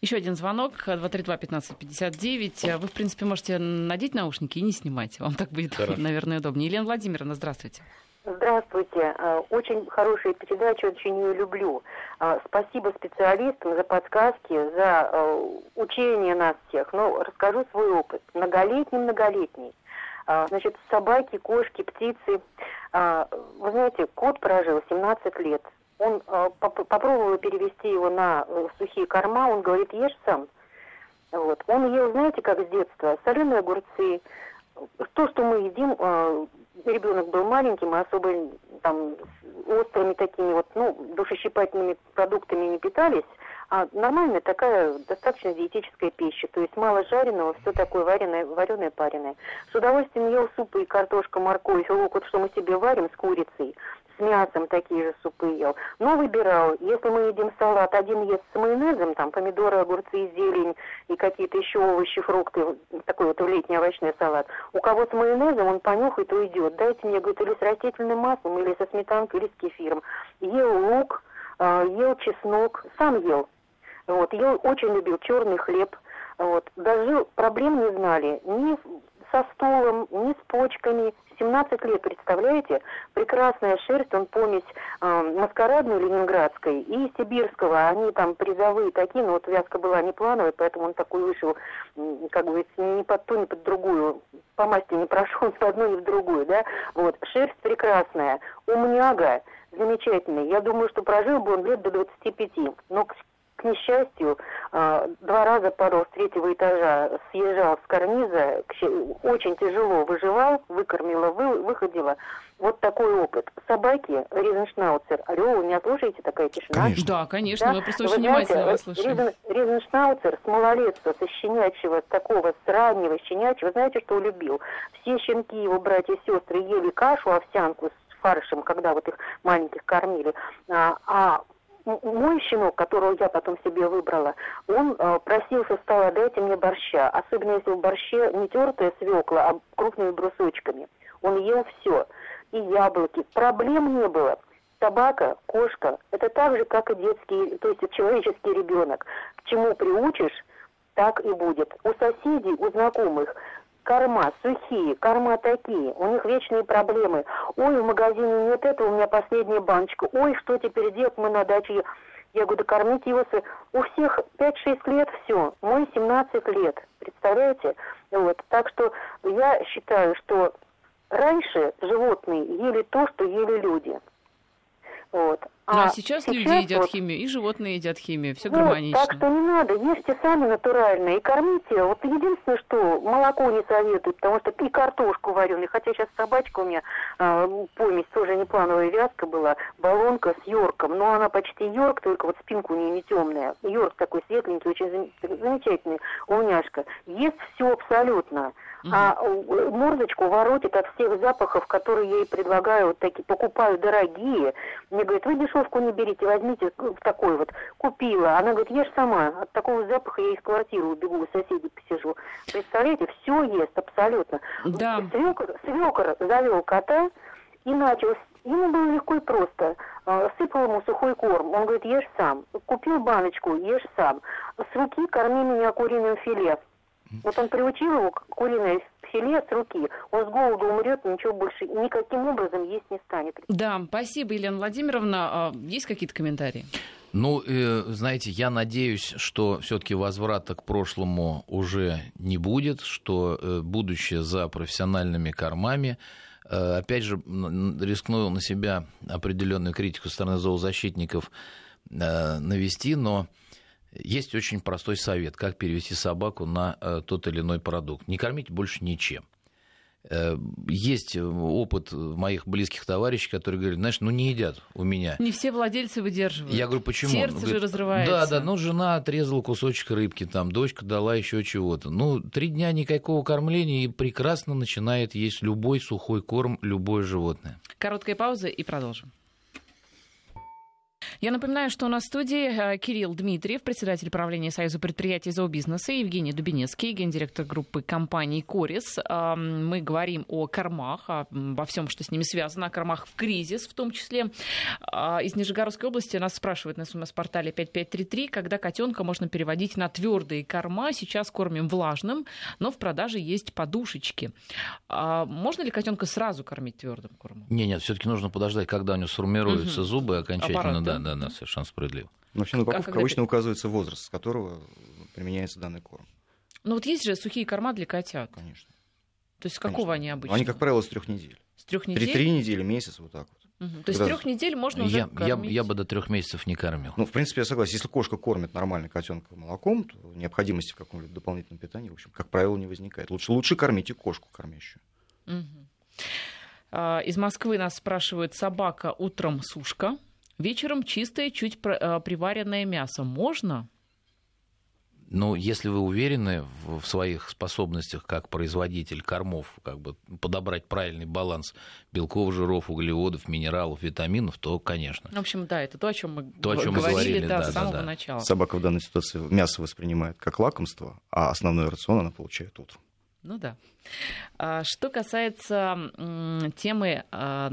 Еще один звонок, 232-1559. Вы, в принципе, можете надеть наушники и не снимать. Вам так будет, Хорошо. наверное, удобнее. Елена Владимировна, здравствуйте. Здравствуйте. Э, очень хорошая передача, очень ее люблю. Э, спасибо специалистам за подсказки, за э, учение нас всех. Ну, расскажу свой опыт. Многолетний-многолетний. Значит, собаки, кошки, птицы. А, вы знаете, кот прожил 17 лет. Он а, поп попробовал перевести его на э, сухие корма, он говорит, ешь сам. Вот. Он ел, знаете, как с детства, соленые огурцы. То, что мы едим, а, ребенок был маленький, мы особо там острыми такими вот, ну, душещипательными продуктами не питались, а нормальная такая достаточно диетическая пища, то есть мало жареного, все такое вареное, вареное, пареное. С удовольствием ел супы и картошка, морковь, лук, вот что мы себе варим с курицей, с мясом такие же супы ел. Но выбирал, если мы едим салат, один ест с майонезом, там помидоры, огурцы зелень, и какие-то еще овощи, фрукты, такой вот летний овощной салат. У кого с майонезом, он понюхает и уйдет. Дайте мне, говорит, или с растительным маслом, или со сметанкой, или с кефиром. Ел лук, а, ел чеснок, сам ел. Вот, я очень любил черный хлеб. Вот, даже проблем не знали ни со стулом, ни с почками. 17 лет, представляете? Прекрасная шерсть, он помесь э, маскарадной ленинградской и сибирского. Они там призовые такие, но вот вязка была не плановая, поэтому он такой вышел, как бы ни под ту, ни под другую. По масти не прошел ни в одну, ни в другую, да? Вот, шерсть прекрасная, умняга, замечательный. Я думаю, что прожил бы он лет до 25. Но, к несчастью, а, два раза порос третьего этажа, съезжал с карниза, очень тяжело выживал, выкормила, вы, выходила. Вот такой опыт. Собаки, Ризеншнауцер. Вы меня слушаете? Такая тишина? Конечно. Да, конечно, да? мы просто очень внимательно вас слушаем. Ризен, Ризеншнауцер с малолетства, со щенячьего, такого, с раннего щенячьего, знаете, что любил? Все щенки его братья и сестры ели кашу, овсянку с фаршем, когда вот их маленьких кормили. А, а мой щенок, которого я потом себе выбрала, он э, просился, стал, дайте мне борща. Особенно если в борще не тертая свекла, а крупными брусочками. Он ел все. И яблоки. Проблем не было. Собака, кошка, это так же, как и детский, то есть человеческий ребенок. К чему приучишь, так и будет. У соседей, у знакомых корма сухие, корма такие, у них вечные проблемы. Ой, в магазине нет этого, у меня последняя баночка. Ой, что теперь делать, мы на даче. Я говорю, кормить его. У всех 5-6 лет все, мой 17 лет, представляете? Вот. Так что я считаю, что раньше животные ели то, что ели люди. Вот. А, ну, а сейчас, сейчас люди едят вот, химию, и животные едят химию, все вот, гармонично. Так что не надо, ешьте сами натуральные и кормите. Вот единственное, что молоко не советуют, потому что и картошку вареную, хотя сейчас собачка у меня э, помесь, тоже неплановая вязка была, баллонка с йорком, но она почти йорк, только вот спинка у нее не темная. Йорк такой светленький, очень замечательный, умняшка. Ест все абсолютно а мордочку воротит от всех запахов, которые ей предлагаю, вот такие, покупаю дорогие. Мне говорит, вы дешевку не берите, возьмите такой вот. Купила. Она говорит, ешь сама. От такого запаха я из квартиры убегу, у соседей посижу. Представляете, все ест абсолютно. Да. Свекор, свекор завел кота и начал Ему было легко и просто. А, сыпал ему сухой корм. Он говорит, ешь сам. Купил баночку, ешь сам. С руки корми меня куриным филе. Вот он приучил его к куриной филе с руки. Он с голоду умрет, ничего больше никаким образом есть не станет. Да, спасибо, Елена Владимировна. А, есть какие-то комментарии? Ну, э, знаете, я надеюсь, что все-таки возврата к прошлому уже не будет, что э, будущее за профессиональными кормами. Э, опять же, рискну на себя определенную критику со стороны зоозащитников навести, но есть очень простой совет, как перевести собаку на э, тот или иной продукт. Не кормить больше ничем. Э, есть опыт моих близких товарищей, которые говорят, знаешь, ну не едят у меня. Не все владельцы выдерживают. Я говорю, почему? Сердце говорит, же разрывается. Да, да, ну жена отрезала кусочек рыбки, там, дочка дала еще чего-то. Ну, три дня никакого кормления и прекрасно начинает есть любой сухой корм, любое животное. Короткая пауза и продолжим. Я напоминаю, что у нас в студии э, Кирилл Дмитриев, председатель правления Союза предприятий зообизнеса, Евгений Дубинецкий, гендиректор группы компании «Корис». Мы говорим о кормах, обо всем, что с ними связано, о кормах в кризис в том числе. А, из Нижегородской области нас спрашивают на смс-портале 5533, когда котенка можно переводить на твердые корма. Сейчас кормим влажным, но в продаже есть подушечки. А, можно ли котенка сразу кормить твердым кормом? Не, нет, все-таки нужно подождать, когда у него сформируются угу. зубы окончательно, Аппарат, да, да, да, да, совершенно справедливо. Но вообще на упаковках обычно указывается возраст, с которого применяется данный корм. Ну вот есть же сухие корма для котят. Конечно. То есть с какого Конечно. они обычно? Они, как правило, с трех недель. С трех недель? Три, три недели, месяц, вот так вот. Угу. То есть с трех недель можно уже я, кормить? Я, я бы до трех месяцев не кормил. Ну, в принципе, я согласен. Если кошка кормит нормально котенка молоком, то необходимости в каком-либо дополнительном питании, в общем, как правило, не возникает. Лучше, лучше кормите кошку кормящую. Угу. Из Москвы нас спрашивают собака утром сушка. Вечером чистое, чуть э, приваренное мясо. Можно? Ну, если вы уверены в своих способностях как производитель кормов, как бы подобрать правильный баланс белков, жиров, углеводов, минералов, витаминов, то, конечно. В общем, да, это то, о чем мы то, о чем говорили, мы говорили да, да, с самого да, да. начала. Собака в данной ситуации мясо воспринимает как лакомство, а основной рацион она получает утром. Ну да. А, что касается темы, а,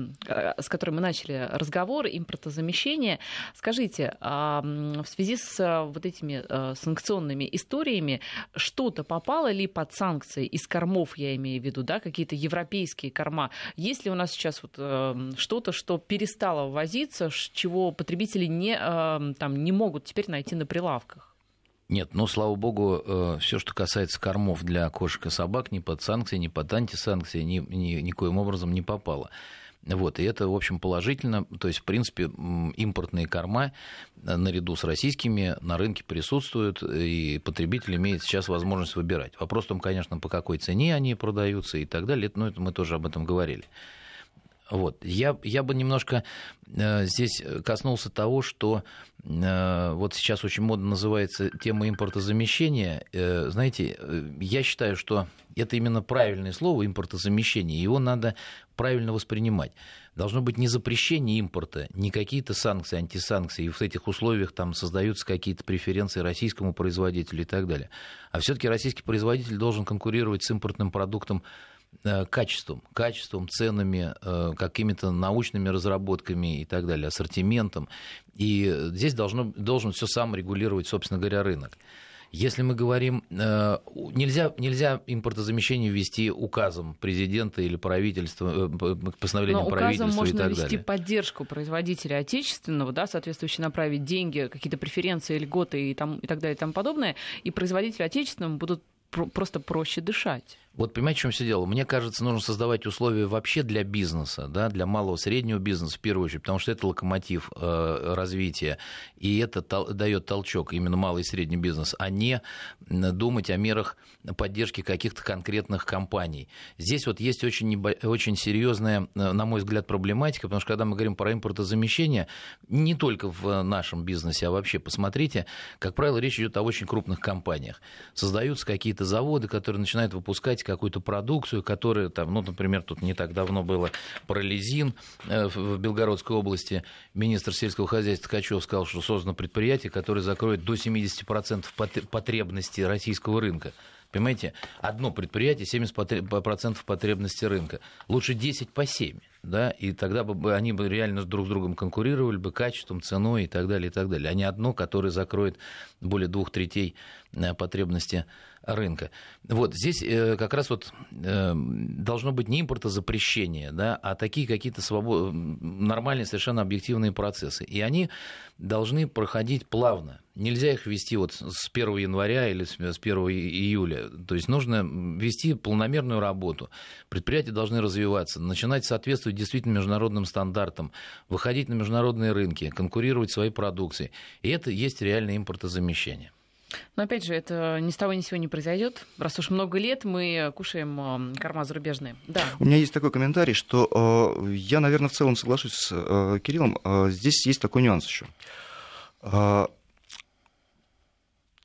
с которой мы начали разговор, импортозамещения, скажите, а, в связи с вот этими санкционными историями, что-то попало ли под санкции из кормов, я имею в виду, да, какие-то европейские корма? Есть ли у нас сейчас вот что-то, что перестало ввозиться, чего потребители не, там, не могут теперь найти на прилавках? Нет, ну, слава богу, э, все, что касается кормов для кошек и собак, ни под санкции, ни под антисанкции, ни, ни, никоим образом не попало. Вот, и это, в общем, положительно. То есть, в принципе, импортные корма э, наряду с российскими на рынке присутствуют, и потребитель имеет сейчас возможность выбирать. Вопрос в том, конечно, по какой цене они продаются и так далее. Но это мы тоже об этом говорили. Вот. Я, я бы немножко э, здесь коснулся того, что э, вот сейчас очень модно называется тема импортозамещения. Э, знаете, э, я считаю, что это именно правильное слово импортозамещение. Его надо правильно воспринимать. Должно быть не запрещение импорта, не какие-то санкции, антисанкции, и в этих условиях там создаются какие-то преференции российскому производителю и так далее. А все-таки российский производитель должен конкурировать с импортным продуктом качеством, качеством, ценами, э, какими-то научными разработками и так далее, ассортиментом. И здесь должно, должен все сам регулировать, собственно говоря, рынок. Если мы говорим, э, нельзя, нельзя импортозамещение ввести указом президента или правительства, постановлением Но правительства можно и так ввести далее. поддержку производителя отечественного, да, соответствующе направить деньги, какие-то преференции, льготы и, там, и так далее и тому подобное, и производители отечественного будут просто проще дышать. Вот понимаете, в чем все дело? Мне кажется, нужно создавать условия вообще для бизнеса, да, для малого среднего бизнеса в первую очередь, потому что это локомотив э, развития, и это тол- дает толчок именно малый и средний бизнес, а не думать о мерах поддержки каких-то конкретных компаний. Здесь вот есть очень, небо- очень серьезная, э, на мой взгляд, проблематика, потому что когда мы говорим про импортозамещение, не только в нашем бизнесе, а вообще, посмотрите, как правило, речь идет о очень крупных компаниях. Создаются какие-то заводы, которые начинают выпускать какую-то продукцию, которая там, ну, например, тут не так давно было парализин э, в Белгородской области. Министр сельского хозяйства Ткачев сказал, что создано предприятие, которое закроет до 70% потребностей российского рынка. Понимаете, одно предприятие 70% потребности рынка. Лучше 10 по 7 да, и тогда бы они бы реально друг с другом конкурировали бы качеством, ценой и так далее, и так далее, а не одно, которое закроет более двух третей э, потребности. Вот здесь э, как раз вот э, должно быть не импортозапрещение, да, а такие какие-то свобод... нормальные, совершенно объективные процессы. И они должны проходить плавно. Нельзя их вести вот с 1 января или с 1 июля. То есть нужно вести полномерную работу. Предприятия должны развиваться, начинать соответствовать действительно международным стандартам, выходить на международные рынки, конкурировать своей продукцией. И это есть реальное импортозамещение. Но опять же, это ни с того ни с сего не произойдет. Раз уж много лет мы кушаем э, корма зарубежные. Да. У меня есть такой комментарий, что э, я, наверное, в целом соглашусь с э, Кириллом. Э, здесь есть такой нюанс еще. Э,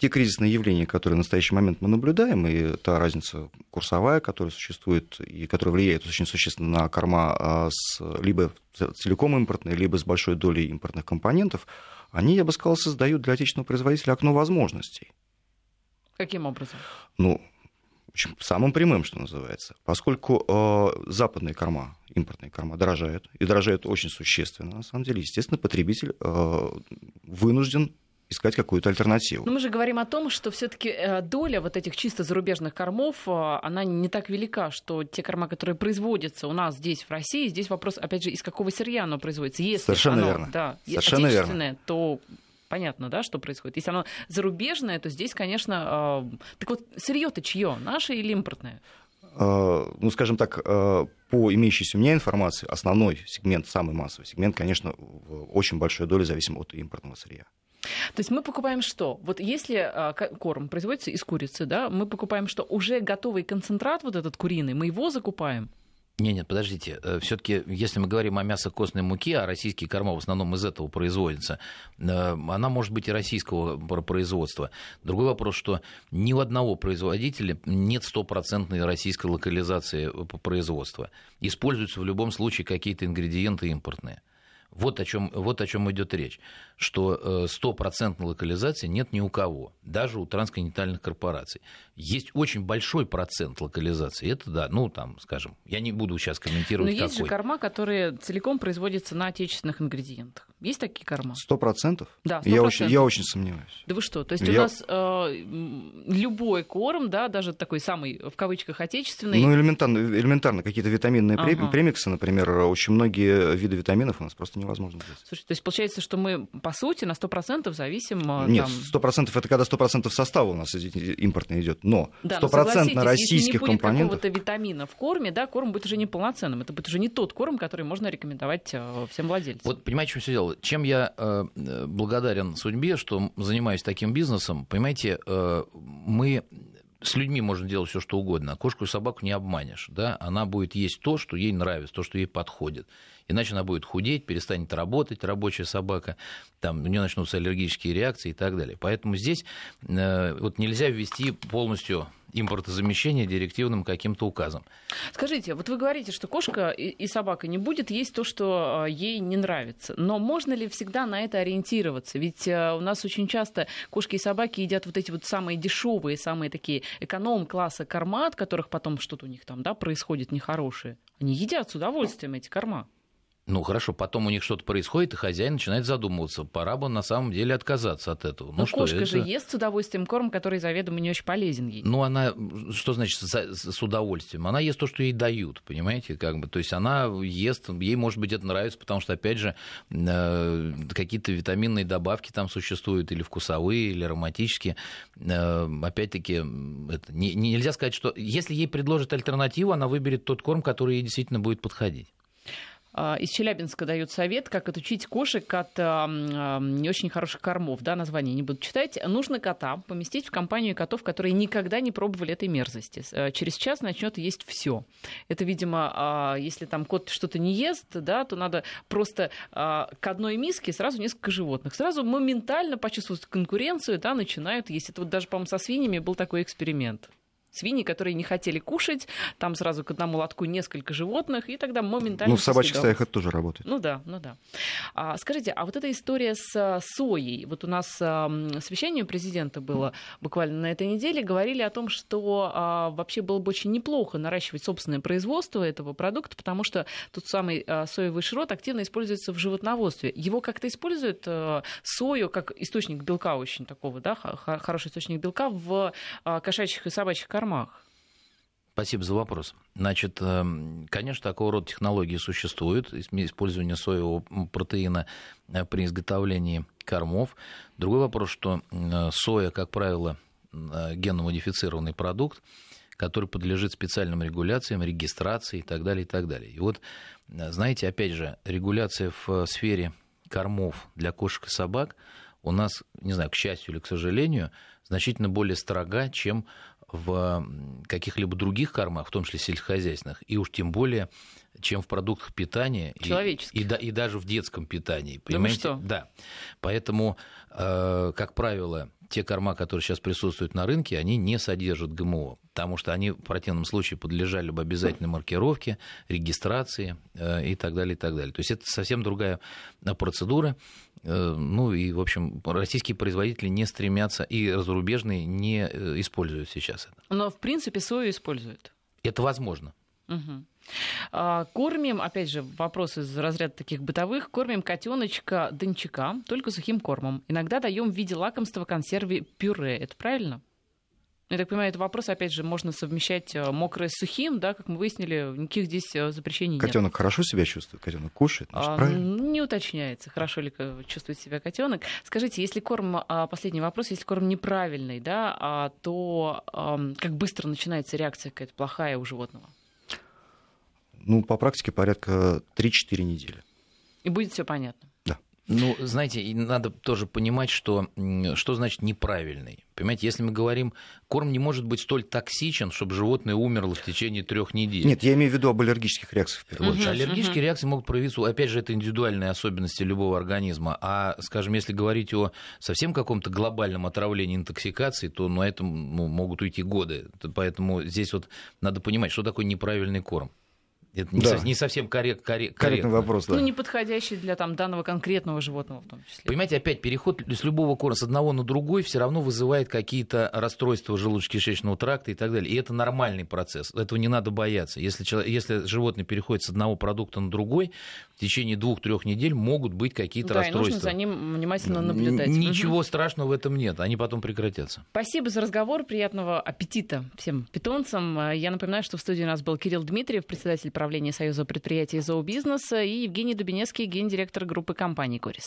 те кризисные явления, которые в настоящий момент мы наблюдаем, и та разница курсовая, которая существует и которая влияет очень существенно на корма а, с, либо целиком импортные, либо с большой долей импортных компонентов, они, я бы сказал, создают для отечественного производителя окно возможностей. Каким образом? Ну, самым прямым, что называется. Поскольку э, западные корма, импортные корма дорожают, и дорожают очень существенно, на самом деле, естественно, потребитель э, вынужден искать какую-то альтернативу. Но мы же говорим о том, что все-таки э, доля вот этих чисто зарубежных кормов, э, она не так велика, что те корма, которые производятся у нас здесь, в России, здесь вопрос, опять же, из какого сырья оно производится. Если Совершенно оно, верно. Да, Совершенно верно. то понятно, да, что происходит. Если оно зарубежное, то здесь, конечно... Э, так вот, сырье-то чье? Наше или импортное? ну, скажем так, по имеющейся у меня информации, основной сегмент, самый массовый сегмент, конечно, в очень большой доле зависим от импортного сырья. То есть мы покупаем что? Вот если а, корм производится из курицы, да, мы покупаем что? Уже готовый концентрат вот этот куриный, мы его закупаем? Нет, нет, подождите. Э, Все-таки, если мы говорим о мясо-костной муке, а российские корма в основном из этого производятся, э, она может быть и российского производства. Другой вопрос, что ни у одного производителя нет стопроцентной российской локализации э, производства. Используются в любом случае какие-то ингредиенты импортные. Вот о чем, вот о чем идет речь, что стопроцентной локализации нет ни у кого, даже у трансконтинентальных корпораций. Есть очень большой процент локализации, это да, ну там, скажем, я не буду сейчас комментировать Но есть какой. же корма, которые целиком производятся на отечественных ингредиентах. Есть такие корма? Сто процентов? Да, 100%. Я очень, я очень сомневаюсь. Да вы что? То есть я... у нас э, любой корм, да, даже такой самый, в кавычках, отечественный... Ну, элементарно, элементарно какие-то витаминные ага. премиксы, например, очень многие виды витаминов у нас просто невозможно взять. Слушайте, то есть получается, что мы, по сути, на 100% зависим... Э, Нет, там... 100% это когда 100% состава у нас импортный идет, но да, стопроцентно российских если не будет компонентов... какого-то витамина в корме, да, корм будет уже неполноценным. Это будет уже не тот корм, который можно рекомендовать э, всем владельцам. Вот понимаете, что все дело? Чем я э, благодарен судьбе, что занимаюсь таким бизнесом, понимаете, э, мы с людьми можно делать все, что угодно, а кошку и собаку не обманешь. Да? Она будет есть то, что ей нравится, то, что ей подходит. Иначе она будет худеть, перестанет работать, рабочая собака, там, у нее начнутся аллергические реакции и так далее. Поэтому здесь э, вот нельзя ввести полностью импортозамещение директивным каким-то указом. Скажите, вот вы говорите, что кошка и собака не будет есть то, что э, ей не нравится. Но можно ли всегда на это ориентироваться? Ведь э, у нас очень часто кошки и собаки едят вот эти вот самые дешевые, самые такие эконом-класса корма, от которых потом что-то у них там да, происходит нехорошее. Они едят с удовольствием эти корма. Ну хорошо, потом у них что-то происходит, и хозяин начинает задумываться, пора бы на самом деле отказаться от этого. Ну, Но что, кошка это... же ест с удовольствием корм, который заведомо не очень полезен ей. Ну она, что значит с удовольствием? Она ест то, что ей дают, понимаете, как бы. То есть она ест, ей может быть это нравится, потому что опять же э, какие-то витаминные добавки там существуют, или вкусовые, или ароматические. Э, опять-таки это не, нельзя сказать, что если ей предложат альтернативу, она выберет тот корм, который ей действительно будет подходить. А, из Челябинска дают совет, как отучить кошек от а, не очень хороших кормов. Да, название не буду читать. Нужно кота поместить в компанию котов, которые никогда не пробовали этой мерзости. Через час начнет есть все. Это, видимо, если там кот что-то не ест, да, то надо просто к одной миске сразу несколько животных. Сразу моментально почувствовать конкуренцию, да, начинают есть. Это вот даже, по-моему, со свиньями был такой эксперимент свиньи, которые не хотели кушать, там сразу к одному лотку несколько животных, и тогда моментально... Ну, в собачьих стаях это тоже работает. Ну да, ну да. А, скажите, а вот эта история с а, соей, вот у нас а, совещание президента было буквально на этой неделе, говорили о том, что а, вообще было бы очень неплохо наращивать собственное производство этого продукта, потому что тот самый а, соевый шрот активно используется в животноводстве. Его как-то используют а, сою как источник белка очень такого, да, хороший источник белка в а, кошачьих и собачьих кормах кормах? Спасибо за вопрос. Значит, эм, конечно, такого рода технологии существуют, использование соевого протеина э, при изготовлении кормов. Другой вопрос, что э, соя, как правило, э, генно-модифицированный продукт, который подлежит специальным регуляциям, регистрации и так далее, и так далее. И вот, знаете, опять же, регуляция в сфере кормов для кошек и собак у нас, не знаю, к счастью или к сожалению, значительно более строга, чем в каких-либо других кормах, в том числе сельскохозяйственных, и уж тем более, чем в продуктах питания и, и, и даже в детском питании. Понимаете? Да, что? да. Поэтому, э, как правило, те корма, которые сейчас присутствуют на рынке, они не содержат ГМО, потому что они в противном случае подлежали бы обязательной маркировке, регистрации э, и так далее, и так далее. То есть это совсем другая э, процедура. Э, ну и, в общем, российские производители не стремятся, и разрубежные не используют сейчас это. Но, в принципе, сою используют. Это возможно. Угу. Кормим, опять же, вопрос из разряда таких бытовых, кормим котеночка дончака только сухим кормом. Иногда даем в виде лакомства консерве пюре. Это правильно? Я так понимаю, это вопрос, опять же, можно совмещать э, мокрое с сухим, да, как мы выяснили, никаких здесь э, запрещений котенок нет. Котенок хорошо себя чувствует, котенок кушает, значит, а, правильно? Не уточняется, хорошо ли чувствует себя котенок. Скажите, если корм, а, последний вопрос, если корм неправильный, да, а, то как быстро начинается реакция какая-то плохая у животного? Ну, по практике порядка 3-4 недели. И будет все понятно. Да. Ну, знаете, надо тоже понимать, что, что значит неправильный. Понимаете, если мы говорим, корм не может быть столь токсичен, чтобы животное умерло в течение трех недель. Нет, я имею в виду об аллергических реакциях. В первую очередь. Угу, Аллергические угу. реакции могут проявиться, опять же, это индивидуальные особенности любого организма. А, скажем, если говорить о совсем каком-то глобальном отравлении, интоксикации, то на этом ну, могут уйти годы. Поэтому здесь вот надо понимать, что такое неправильный корм. Это не, да. со, не совсем коррект, коррект, корректный вопрос. Да. Ну, не подходящий для там, данного конкретного животного в том числе. Понимаете, опять переход с любого корма с одного на другой все равно вызывает какие-то расстройства желудочно-кишечного тракта и так далее. И это нормальный процесс. Этого не надо бояться. Если, человек, если животное переходит с одного продукта на другой, в течение двух-трех недель могут быть какие-то да, расстройства. И нужно за ним внимательно наблюдать. Ничего угу. страшного в этом нет. Они потом прекратятся. Спасибо за разговор. Приятного аппетита всем питомцам. Я напоминаю, что в студии у нас был Кирилл Дмитриев, председатель правления Союза предприятий зообизнеса, и Евгений Дубинецкий, гендиректор группы компании «Корис».